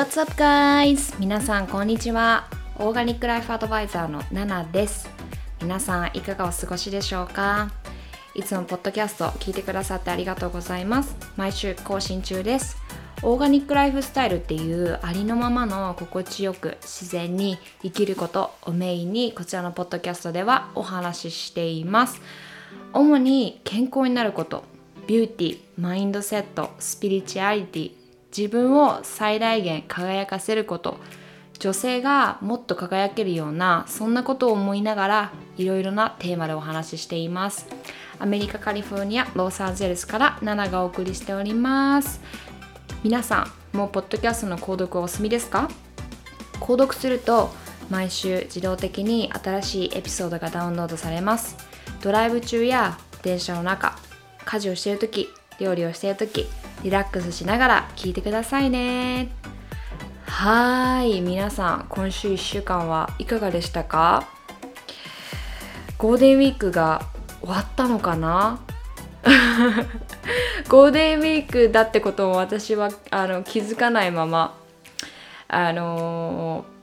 What's up guys? 皆さんこんにちは。オーガニックライフアドバイザーのナナです。皆さんいかがお過ごしでしょうか？いつもポッドキャスト聞いてくださってありがとうございます。毎週更新中です。オーガニックライフスタイルっていうありのままの心地よく自然に生きることをメインにこちらのポッドキャストではお話ししています。主に健康になること、ビューティー、マインドセット、スピリチュアリティ、自分を最大限輝かせること。女性がもっと輝けるようなそんなことを思いながらいろいろなテーマでお話ししています。アメリカカリフォルニアロサンゼルスからナナがお送りしております。皆さんもうポッドキャストの購読お済みですか？購読すると毎週自動的に新しいエピソードがダウンロードされます。ドライブ中や電車の中家事をしている時料理をしている時リラックスしながら聞いてくださいね。はーい皆さん今週1週間はいかがでしたか？ゴールデンウィークが終わったのかな？ゴールデンウィークだってことも私はあの気づかないままあのー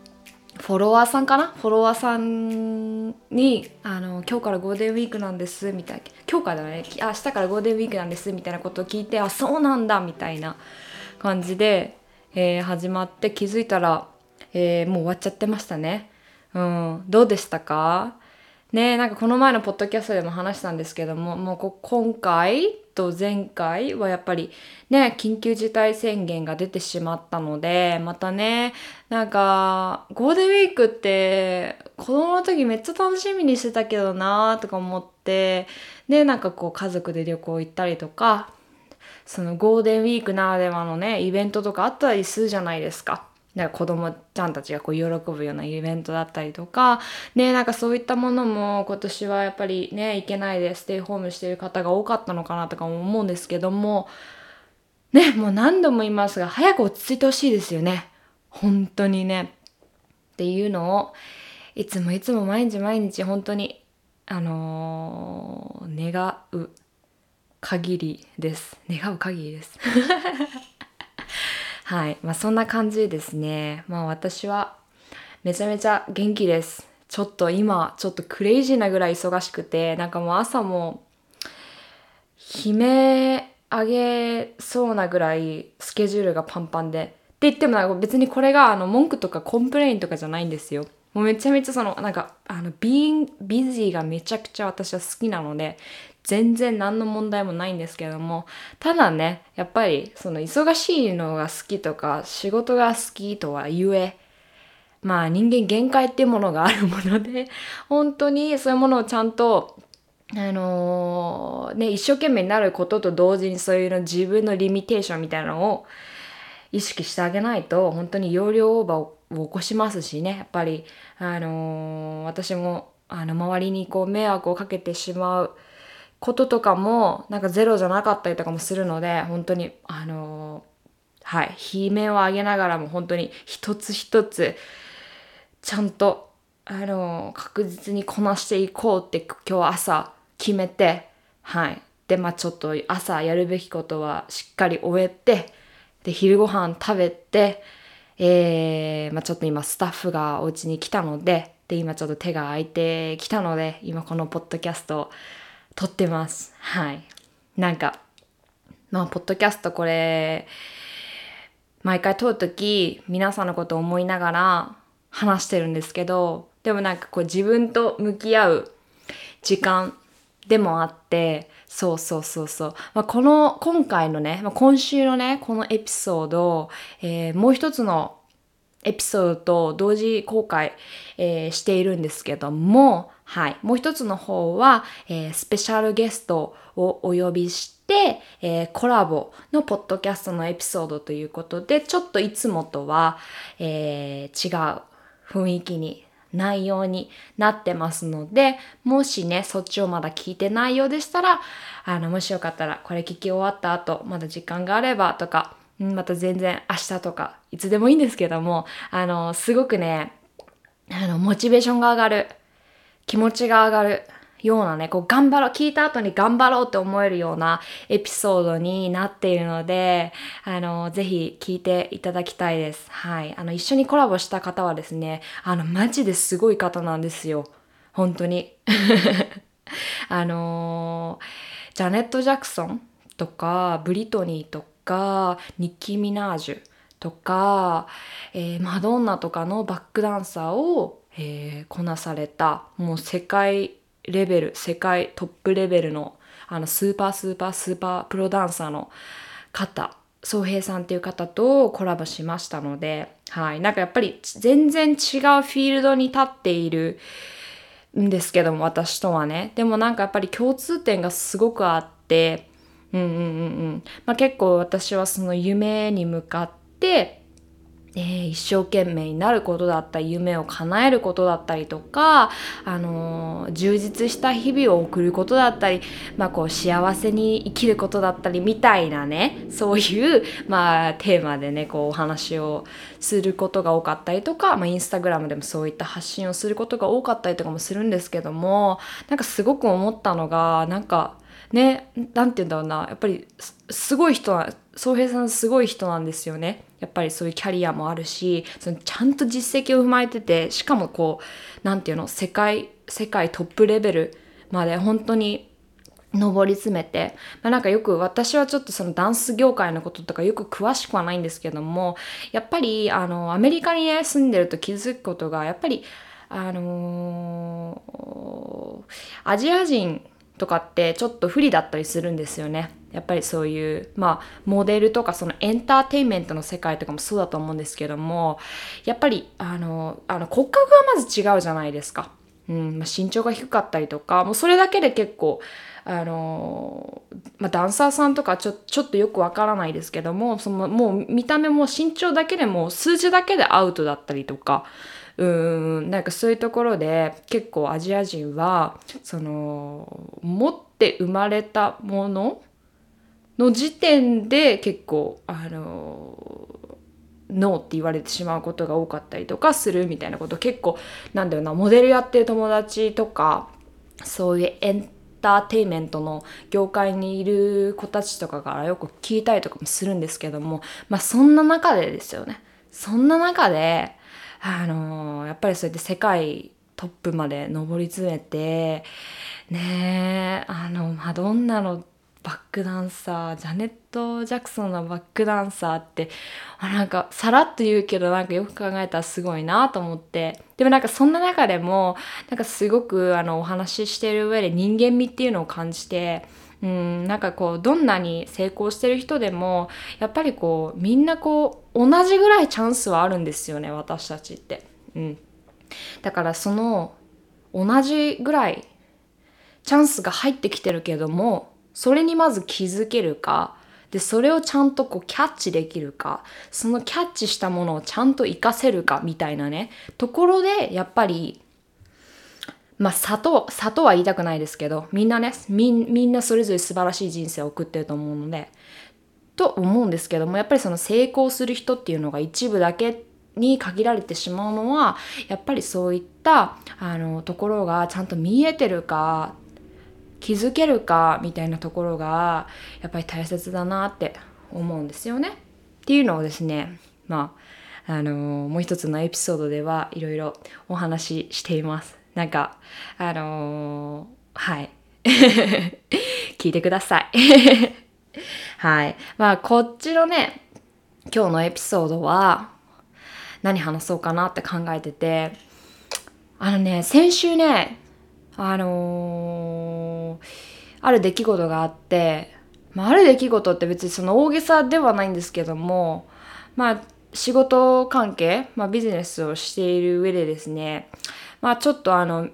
フォロワーさんかな？フォロワーさんにあの今日からゴールデンウィークなんですみたいな。今日からだね。明日からゴールデンウィークなんですみたいなことを聞いてあそうなんだみたいな感じで、えー始まって気づいたら、えーもう終わっちゃってましたね。うん、どうでしたか？ねなんかこの前のポッドキャストでも話したんですけどももうこ今回と前回はやっぱりね緊急事態宣言が出てしまったのでまたねなんかゴールデンウィークって子供の時めっちゃ楽しみにしてたけどなとか思ってでなんかこう家族で旅行行ったりとかそのゴールデンウィークならではのねイベントとかあったりするじゃないですか。なんか子供ちゃんたちがこう喜ぶようなイベントだったりとかねなんかそういったものも今年はやっぱりね行けないでステイホームしてる方が多かったのかなとか思うんですけどもねもう何度も言いますが早く落ち着いてほしいですよね。本当にね。っていうのをいつもいつも毎日毎日本当にあのー願う限りです。願う限りです。はい。まあそんな感じですね。まあ私はめちゃめちゃ元気です。ちょっと今ちょっとクレイジーなぐらい忙しくてなんかもう朝も悲鳴あげそうなぐらいスケジュールがパンパンで。って言ってもなんか別にこれがあの文句とか complain とかじゃないんですよ。もうめちゃめちゃそのなんかあの being busy がめちゃくちゃ私は好きなので全然何の問題もないんですけどもただねやっぱりその忙しいのが好きとか仕事が好きとはゆえまあ人間限界っていうものがあるもので 本当にそういうものをちゃんとあのね一生懸命になることと同時にそういうの自分のリミテーションみたいなのを意識してあげないと本当に容量オーバーを起こしますしねやっぱりあの私もあの周りにこう迷惑をかけてしまうこととかもなんかゼロじゃなかったりとかもするので本当にあのはい悲鳴を上げながらも本当に一つ一つちゃんとあの確実にこなしていこうって今日朝決めてはい。でまあちょっと朝やるべきことはしっかり終えてで昼ご飯食べてえーまあ、ちょっと今スタッフがお家に来たのでで今ちょっと手が空いてきたので今このポッドキャストを撮ってます。はい。なんかまあポッドキャストこれ毎回撮るとき皆さんのことを思いながら話してるんですけどでもなんかこう自分と向き合う時間でもあってそうそうそうそう、まあ、この今回のね、まあ、今週のねこのエピソード、えーもう一つのエピソードと同時公開、えーしているんですけども、はい、もう一つの方は、えースペシャルゲストをお呼びして、えーコラボのポッドキャストのエピソードということでちょっといつもとは、え違う雰囲気に内容になってますのでもしねそっちをまだ聞いてないようでしたらあのもしよかったらこれ聞き終わった後まだ時間があればとかまた全然明日とかいつでもいいんですけどもあのすごくねあのモチベーションが上がる気持ちが上がるようなね、こう頑張ろう、聞いた後に頑張ろうって思えるようなエピソードになっているので、あの、ぜひ聞いていただきたいです。はい。あの、一緒にコラボした方はですね、あの、マジですごい方なんですよ。本当に。あのジャネット・ジャクソンとか、ブリトニーとか、ニッキー・ミナージュとか、えー、マドンナとかのバックダンサーを、えー、こなされた、もう世界レベル、世界トップレベルの、あの、スーパースーパースーパープロダンサーの方、宗平さんっていう方とコラボしましたので、はい。なんかやっぱり全然違うフィールドに立っているんですけども、私とはね。でもなんかやっぱり共通点がすごくあって、うんうんうんうん。まあ結構私はその夢に向かって、えー、一生懸命になることだったり夢を叶えることだったりとか、あのー、充実した日々を送ることだったり、まあ、こう幸せに生きることだったりみたいなねそういう、まあ、テーマでねこうお話をすることが多かったりとか、まあ、インスタグラムでもそういった発信をすることが多かったりとかもするんですけどもなんかすごく思ったのがなんかね何て言うんだろうなやっぱりすごい人は宗平さんすごい人なんですよね。やっぱりそういうキャリアもあるしそのちゃんと実績を踏まえててしかもこう何て言うの世界世界トップレベルまで本当に上り詰めて、まあ、なんかよく私はちょっとそのダンス業界のこととかよく詳しくはないんですけどもやっぱりあのアメリカに、ね、住んでると気づくことがやっぱりあのー、アジア人とかってちょっと不利だったりするんですよね。やっぱりそういうまあモデルとかそのエンターテインメントの世界とかもそうだと思うんですけどもやっぱりあのあの骨格がまず違うじゃないですか。うんまあ、身長が低かったりとかもうそれだけで結構あのまあ、ダンサーさんとかちょちょっとよくわからないですけどもそのもう見た目も身長だけでも数字だけでアウトだったりとかうんなんかそういうところで結構アジア人はその持って生まれたものの時点で結構あのノーって言われてしまうことが多かったりとかするみたいなこと。結構なんだよなモデルやってる友達とかそういうエンターテインメントの業界にいる子たちとかからよく聞いたりとかもするんですけどもまあそんな中でですよね。そんな中であのやっぱりそうやって世界トップまで上り詰めてねあのマドンナのバックダンサージャネット・ジャクソンのバックダンサーってあなんかさらっと言うけどなんかよく考えたらすごいなと思って。でもなんかそんな中でもなんかすごくあのお話ししてる上で人間味っていうのを感じてうんなんかこうどんなに成功してる人でもやっぱりこうみんなこう同じぐらいチャンスはあるんですよね私たちって。うん、だからその同じぐらいチャンスが入ってきてるけどもそれにまず気づけるか、で、それをちゃんとこうキャッチできるか、そのキャッチしたものをちゃんと活かせるかみたいなね、ところで、やっぱり、まあ、砂糖、砂糖は言いたくないですけど、みんなね、みんなそれぞれ素晴らしい人生を送ってると思うので、と思うんですけども、やっぱりその成功する人っていうのが一部だけに限られてしまうのは、やっぱりそういった、あの、ところがちゃんと見えてるか気づけるかみたいなところがやっぱり大切だなって思うんですよね。っていうのをですねまああの、もう一つのエピソードではいろいろお話ししています。なんかあのー、はい 聞いてください。はい。まあこっちのね今日のエピソードは何話そうかなって考えててあのね先週ねあのー、ある出来事があって、まあ、ある出来事って別にその大げさではないんですけども、まあ、仕事関係、まあ、ビジネスをしている上でですね、まあ、ちょっとあの、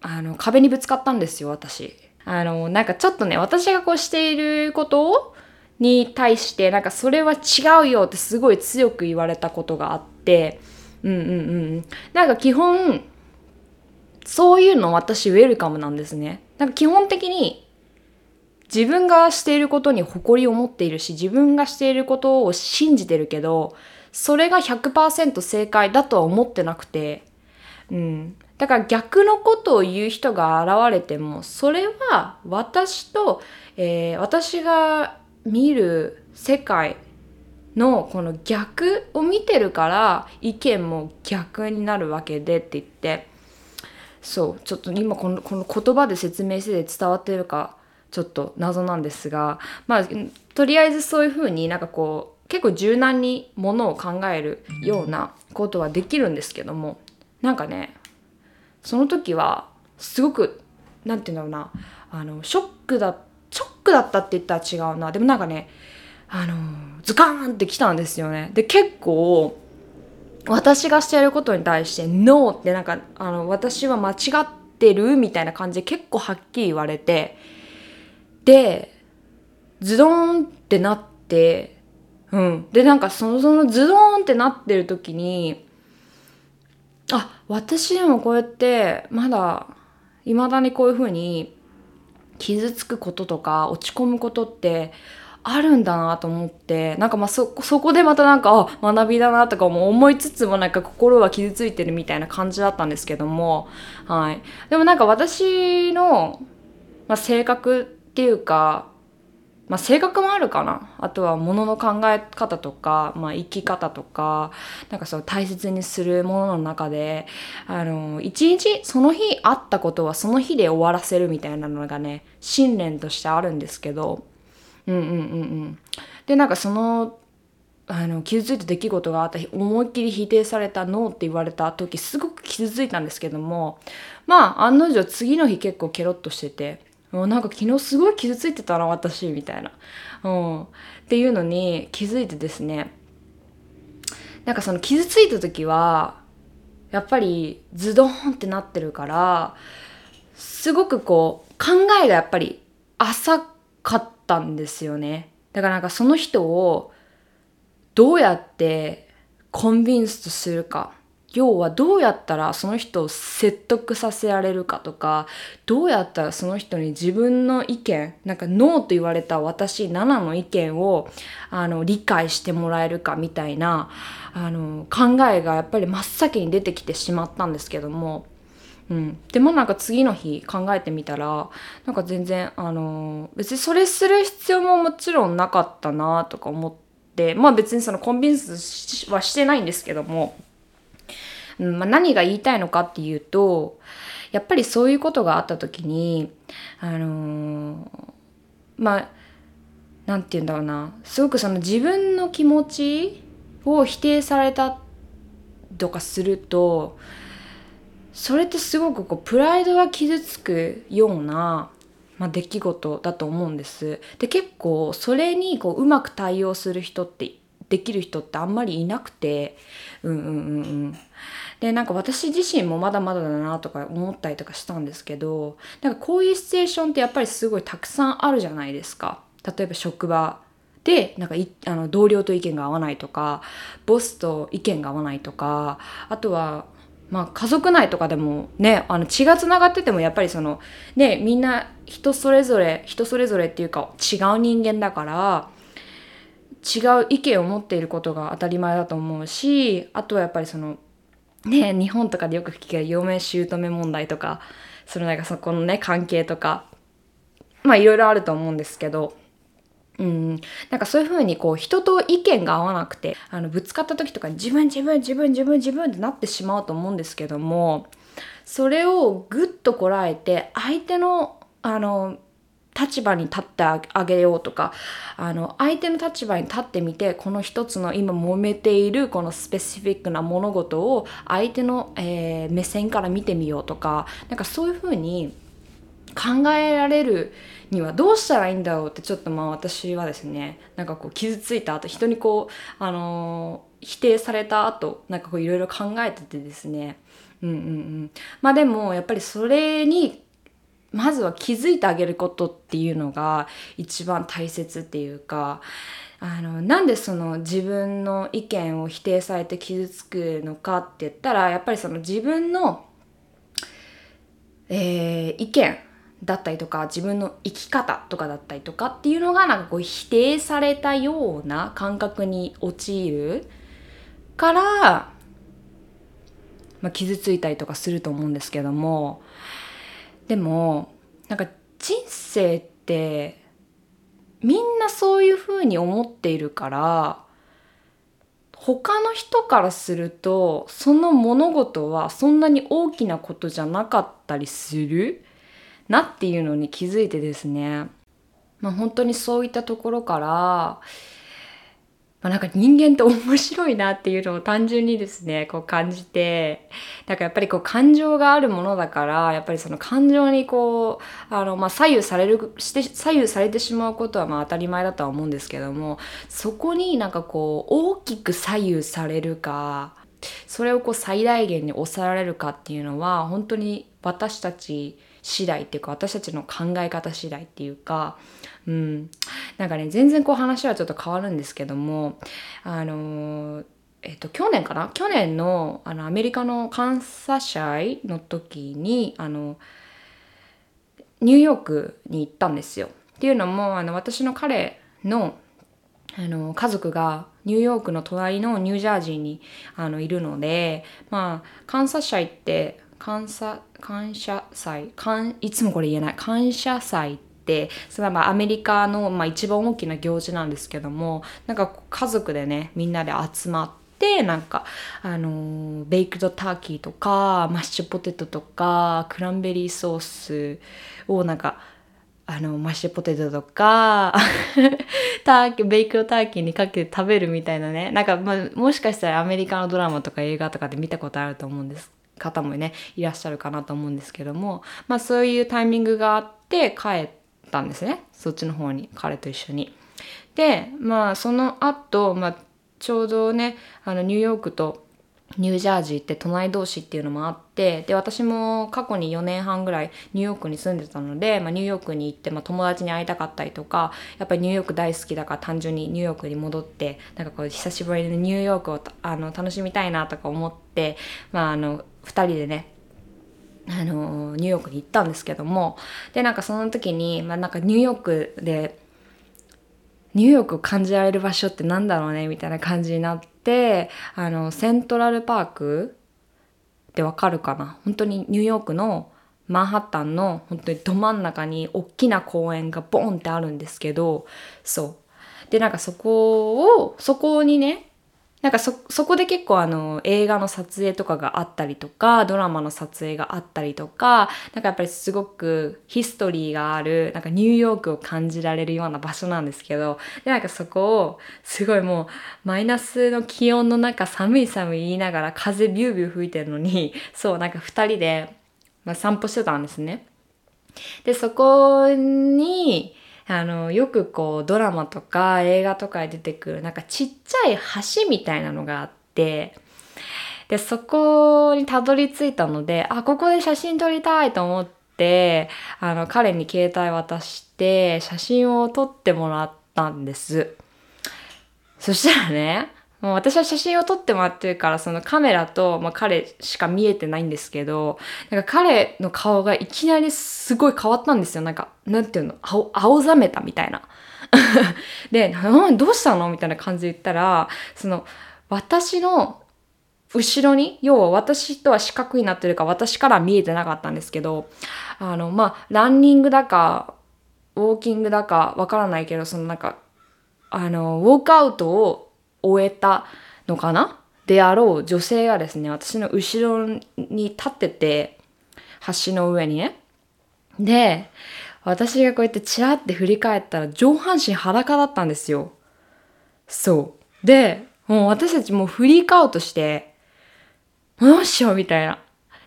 あの、壁にぶつかったんですよ、私。あの、なんかちょっとね、私がこうしていることに対して、なんかそれは違うよってすごい強く言われたことがあって、うんうんうん。なんか基本、そういうの私ウェルカムなんですね。なんか基本的に自分がしていることに誇りを持っているし、自分がしていることを信じてるけど、それが100%正解だとは思ってなくて、うん。だから逆のことを言う人が現れてもそれは私と、えー、私が見る世界のこの逆を見てるから意見も逆になるわけでって言ってそうちょっと今このこの言葉で説明して伝わってるかちょっと謎なんですがまあとりあえずそういうふうになんかこう結構柔軟にものを考えるようなことはできるんですけどもなんかねその時はすごく何て言うんだろうなあのショックだショックだったって言ったら違うな。でもなんかねあのズカーンってきたんですよね。で結構私がしてやることに対して「ノー」ってなんかあの私は間違ってるみたいな感じで結構はっきり言われてでズドーンってなってうん。でなんかそのそのズドーンってなってる時にあ私でもこうやってまだいまだにこういうふうに傷つくこととか落ち込むことってあるんだなと思ってなんかまあそそこでまたなんかあ学びだなとかも思いつつもなんか心は傷ついてるみたいな感じだったんですけどもはい。でもなんか私の、まあ、性格っていうかまあ、性格もあるかな。あとは物の考え方とか、まあ、生き方とかなんかそう大切にするものの中であの一日その日あったことはその日で終わらせるみたいなのがね信念としてあるんですけど。うんうんうんうん。でなんかそのあの傷ついた出来事があった日思いっきり否定されたノーって言われた時すごく傷ついたんですけども。まあ案の定次の日結構ケロッとしてて。もうなんか昨日すごい傷ついてたな私みたいな、うん、っていうのに気づいてですね。なんかその傷ついた時はやっぱりズドンってなってるからすごくこう考えがやっぱり浅かったんですよね。だからなんかその人をどうやってコンビンスとするか。要はどうやったらその人を説得させられるかとかどうやったらその人に自分の意見なんかノーと言われた私7の意見をあの理解してもらえるかみたいなあの考えがやっぱり真っ先に出てきてしまったんですけども、うん、でもなんか次の日考えてみたらなんか全然あの別にそれする必要ももちろんなかったなとか思ってまあ別にそのコンビンスはしてないんですけども。まあ、何が言いたいのかっていうとやっぱりそういうことがあった時にあのー、まあ何て言うんだろうなすごくその自分の気持ちを否定されたとかするとそれってすごくこうプライドが傷つくような、まあ、出来事だと思うんです。で結構それにこううまく対応する人ってできる人ってあんまりいなくてうんうんうんうんでなんか私自身もまだまだだなとか思ったりとかしたんですけどなんかこういうシチュエーションってやっぱりすごいたくさんあるじゃないですか。例えば職場でなんかあの同僚と意見が合わないとかボスと意見が合わないとかあとはまあ家族内とかでもねあの血がつながっててもやっぱりそのねみんな人それぞれ人それぞれっていうか違う人間だから違う意見を持っていることが当たり前だと思うしあとはやっぱりそのね日本とかでよく聞ける嫁姑問題とかそのなんかそこのね関係とかまあいろいろあると思うんですけどうん、なんかそういうふうにこう人と意見が合わなくてあのぶつかった時とかに自分自分自分自分自分ってなってしまうと思うんですけどもそれをぐっとこらえて相手のあの立場に立ってあげようとかあの相手の立場に立ってみてこの一つの今揉めているこのスペシフィックな物事を相手の、えー、目線から見てみようとかなんかそういうふうに考えられるにはどうしたらいいんだろうってちょっとまあ私はですねなんかこう傷ついた後人にこうあのー、否定された後なんかこういろいろ考えててですね。うんうんうん。まあでもやっぱりそれにまずは気づいてあげることっていうのが一番大切っていうかあのなんでその自分の意見を否定されて傷つくのかって言ったらやっぱりその自分の、えー、意見だったりとか自分の生き方とかだったりとかっていうのがなんかこう否定されたような感覚に陥るからまあ、傷ついたりとかすると思うんですけどもでもなんか人生ってみんなそういうふうに思っているから他の人からするとその物事はそんなに大きなことじゃなかったりするなっていうのに気づいてですね、まあ、本当にそういったところからまあ、なんか人間って面白いなっていうのを単純にですね、こう感じて、なんかやっぱりこう感情があるものだから、やっぱりその感情にこう、あの、まあ、左右される、して、左右されてしまうことはまあ当たり前だとは思うんですけども、そこになんかこう、大きく左右されるか、それをこう最大限に抑えられるかっていうのは、本当に私たち次第っていうか、私たちの考え方次第っていうか、うん、なんかね全然こう話はちょっと変わるんですけどもあのえっと、去年かな？去年のあのアメリカの監査祭の時にあのニューヨークに行ったんですよ。っていうのもあの私の彼のあの家族がニューヨークの隣のニュージャージーにあのいるのでまあ監査祭って感謝感謝祭いつもこれ言えない感謝祭ってそれはまアメリカのまあ一番大きな行事なんですけどもなんか家族でねみんなで集まってなんかあのベイクドターキーとかマッシュポテトとかクランベリーソースをなんかあのマッシュポテトとか ターキベイクドターキーにかけて食べるみたいなね。なんか、ま、もしかしたらアメリカのドラマとか映画とかで見たことあると思うんです。方もねいらっしゃるかなと思うんですけども。まあそういうタイミングがあって帰ってたんですねそっちの方に彼と一緒に。でまあその後、まあちょうどねあのニューヨークとニュージャージーって隣同士っていうのもあってで私も過去に4年半ぐらいニューヨークに住んでたので、まあ、ニューヨークに行って、まあ、友達に会いたかったりとかやっぱりニューヨーク大好きだから単純にニューヨークに戻ってなんかこう久しぶりにニューヨークをあの楽しみたいなとか思って、まあ、あの2人でねあのニューヨークに行ったんですけどもでなんかその時に、まあ、なんかニューヨークでニューヨークを感じられる場所ってなんだろうねみたいな感じになってあのセントラルパークってわかるかな？本当にニューヨークのマンハッタンの本当にど真ん中に大きな公園がボンってあるんですけどそう。でなんかそこをそこにねなんかそ、そこで結構あの映画の撮影とかがあったりとか、ドラマの撮影があったりとか、なんかやっぱりすごくヒストリーがある、なんかニューヨークを感じられるような場所なんですけど、で、なんかそこをすごいもうマイナスの気温の中寒い寒い言いながら風ビュービュー吹いてるのに、そうなんか二人で、まあ、散歩してたんですね。で、そこに、あの、よくこうドラマとか映画とかで出てくるなんかちっちゃい橋みたいなのがあって、で、そこにたどり着いたので、あ、ここで写真撮りたいと思って、あの、彼に携帯渡して写真を撮ってもらったんです。そしたらね、もう私は写真を撮ってもらってるからそのカメラと、まあ、彼しか見えてないんですけどなんか彼の顔がいきなりすごい変わったんですよなんかなんていうの青青ざめたみたいな。で「どうしたの?」みたいな感じで言ったらその私の後ろに要は私とは四角になってるか私から見えてなかったんですけどあのまあランニングだかウォーキングだかわからないけどそのなんかあのウォークアウトを終えたのかな？であろう女性がですね、私の後ろに立ってて、橋の上にね。で、私がこうやってチラって振り返ったら上半身裸だったんですよ。そう。で、もう私たちもうフリークアウトして、どうしようみたいな。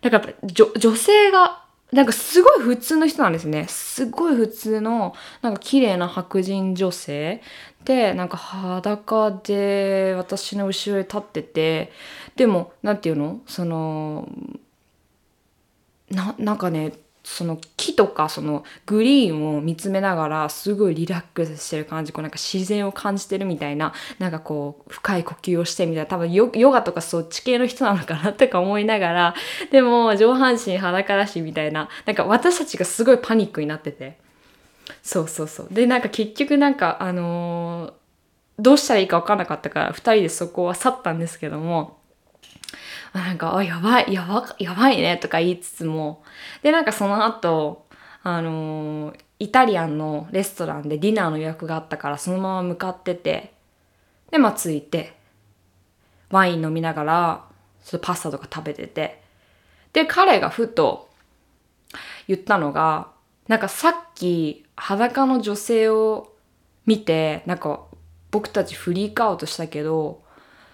だから女性が、なんかすごい普通の人なんですね。すごい普通の、なんか綺麗な白人女性でなんか裸で私の後ろに立っててでも何て言うの？そのななんかねその木とかそのグリーンを見つめながらすごいリラックスしてる感じこうなんか自然を感じてるみたいななんかこう深い呼吸をしてみたいな多分ヨヨガとかそっち系の人なのかなとか思いながらでも上半身裸だしみたいななんか私たちがすごいパニックになってて。そうそうそう。でなんか結局なんかあのー、どうしたらいいか分かんなかったから2人でそこは去ったんですけどもなんか、あ、やばい、やば、やばいねとか言いつつも、で、なんかその後、あのー、イタリアンのレストランでディナーの予約があったからそのまま向かってて、で、まあ着いて、ワイン飲みながら、ちょっとパスタとか食べてて、で、彼がふと言ったのが、なんかさっき裸の女性を見て、なんか僕たちフリークアウトしたけど、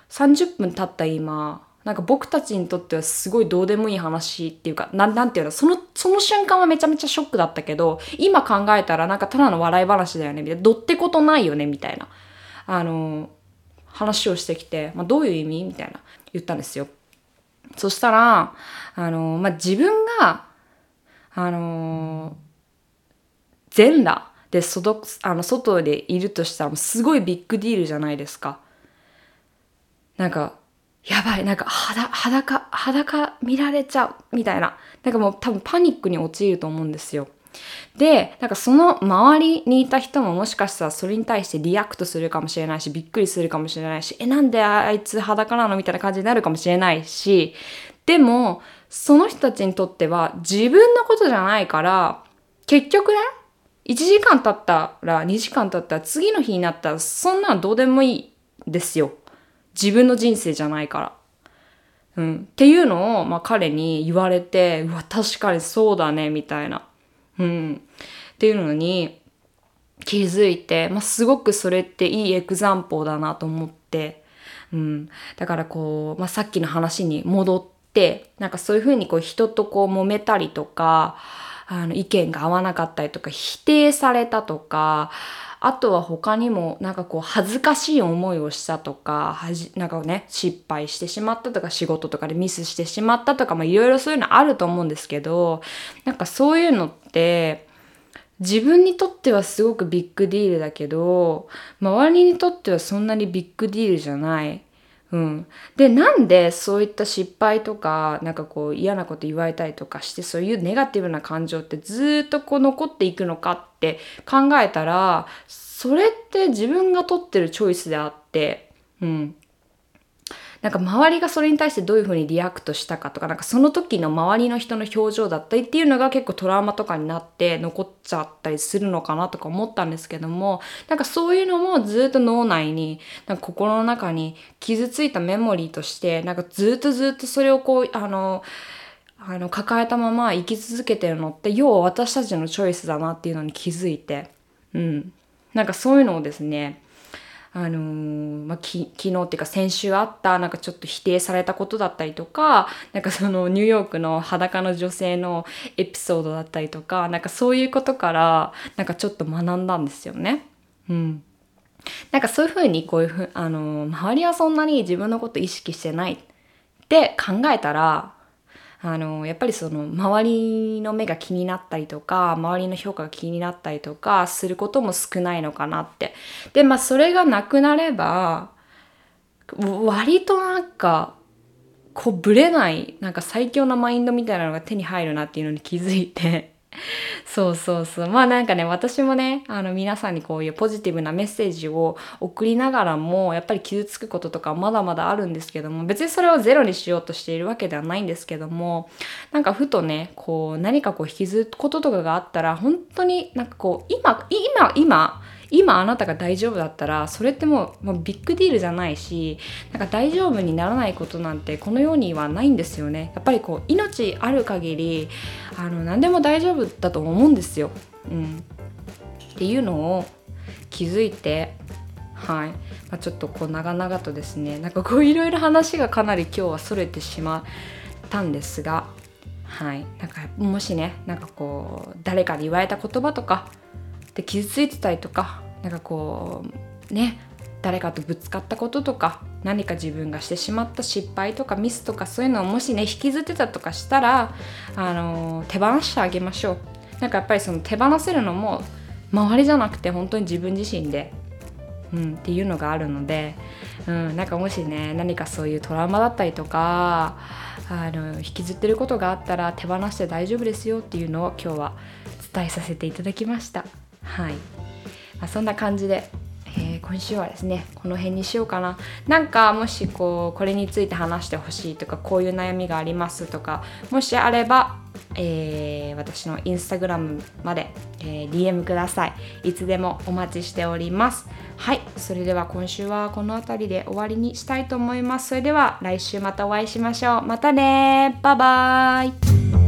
30分経った今、なんか僕たちにとってはすごいどうでもいい話っていうか、ななんていうの、その、その瞬間はめちゃめちゃショックだったけど、今考えたらなんかただの笑い話だよね、みたいな。どってことないよね、みたいな。あの、話をしてきて、まあ、どういう意味？みたいな言ったんですよ。そしたら、あの、まあ、自分が、あの、全裸で外あの外でいるとしたらすごい big deal じゃないですか。なんか、やばい、なんか裸、裸、裸見られちゃうみたいな。なんかもう多分パニックに陥ると思うんですよ。で、なんかその周りにいた人ももしかしたらそれに対して react するかもしれないし、びっくりするかもしれないし、え、なんであいつ裸なのみたいな感じになるかもしれないし、でも、その人たちにとっては自分のことじゃないから、結局ね、1時間経ったら、2時間経ったら、次の日になったら、そんなのどうでもいいですよ。自分の人生じゃないから。うん。っていうのを、まあ彼に言われて、うわ、確かにそうだね、みたいな。うん。っていうのに気づいて、まあ、すごくそれっていいエクザンポーだなと思って、うん。だからこう、まあ、さっきの話に戻って、なんかそういうふうにこう人とこう揉めたりとか、あの意見が合わなかったりとか、否定されたとか、あとは他にもなんかこう恥ずかしい思いをしたとか、はじ、なんかね、失敗してしまったとか仕事とかでミスしてしまったとか、まあいろいろそういうのあると思うんですけど、なんかそういうのって自分にとってはすごくビッグディールだけど、周りにとってはそんなに big deal じゃない。うん、でなんでそういった失敗とかなんかこう嫌なこと言われたりとかしてそういうネガティブな感情ってずっとこう残っていくのかって考えたらそれって自分が取ってるチョイスであって、うん、なんか周りがそれに対してどういうふうに react したかとか、なんかその時の周りの人の表情だったりっていうのが結構トラウマとかになって残っちゃったりするのかなとか思ったんですけども、なんかそういうのもずっと脳内に、なんか心の中に傷ついたメモリーとして、なんかずっとずっとそれをこう、あの、あの抱えたまま生き続けてるのって要は私たちのチョイスだなっていうのに気づいてうん。なんかそういうのをですねあのー、まあ、き昨日っていうか先週あったなんかちょっと否定されたことだったりとかなんかそのニューヨークの裸の女性のエピソードだったりとかなんかそういうことからなんかちょっと学んだんですよね。うん、なんかそういうふうにこういうふう、あのー、周りはそんなに自分のこと意識してないって考えたらあのやっぱりその周りの目が気になったりとか周りの評価が気になったりとかすることも少ないのかなって。でまあそれがなくなれば割となんかこうぶれないなんか最強なマインドみたいなのが手に入るなっていうのに気づいて。そうそうそう。まあなんかね、私もね、あの皆さんにこういうポジティブなメッセージを送りながらも、やっぱり傷つくこととかまだまだあるんですけども、別にそれをゼロにしようとしているわけではないんですけども、なんかふとね、こう何かこう引きずることとかがあったら、本当になんかこう、今、今、今、今あなたが大丈夫だったらそれってもう、もうビッグディールじゃないしなんか大丈夫にならないことなんてこの世にはないんですよね。やっぱりこう命ある限りあの何でも大丈夫だと思うんですよ、うん、っていうのを気づいてはい、まあ、ちょっとこう長々とですねなんかこういろいろ話がかなり今日はそれてしまったんですがはい。なんかもしねなんかこう誰かに言われた言葉とかで傷ついてたりとかなんかこうね誰かとぶつかったこととか何か自分がしてしまった失敗とかミスとかそういうのをもしね引きずってたとかしたらあの手放してあげましょうなんかやっぱりその手放せるのも周りじゃなくて本当に自分自身で、うん、っていうのがあるので、うん、なんかもしね何かそういうトラウマだったりとかあの引きずってることがあったら手放して大丈夫ですよっていうのを今日は伝えさせていただきました。はい、まあ、そんな感じで、えー、今週はですねこの辺にしようかな。なんかもしこうこれについて話してほしいとかこういう悩みがありますとかもしあれば、えー私のインスタグラムまで、えー DM ください。いつでもお待ちしております。はい。それでは今週はこの辺りで終わりにしたいと思います。それでは来週またお会いしましょう。またね。バイバーイ。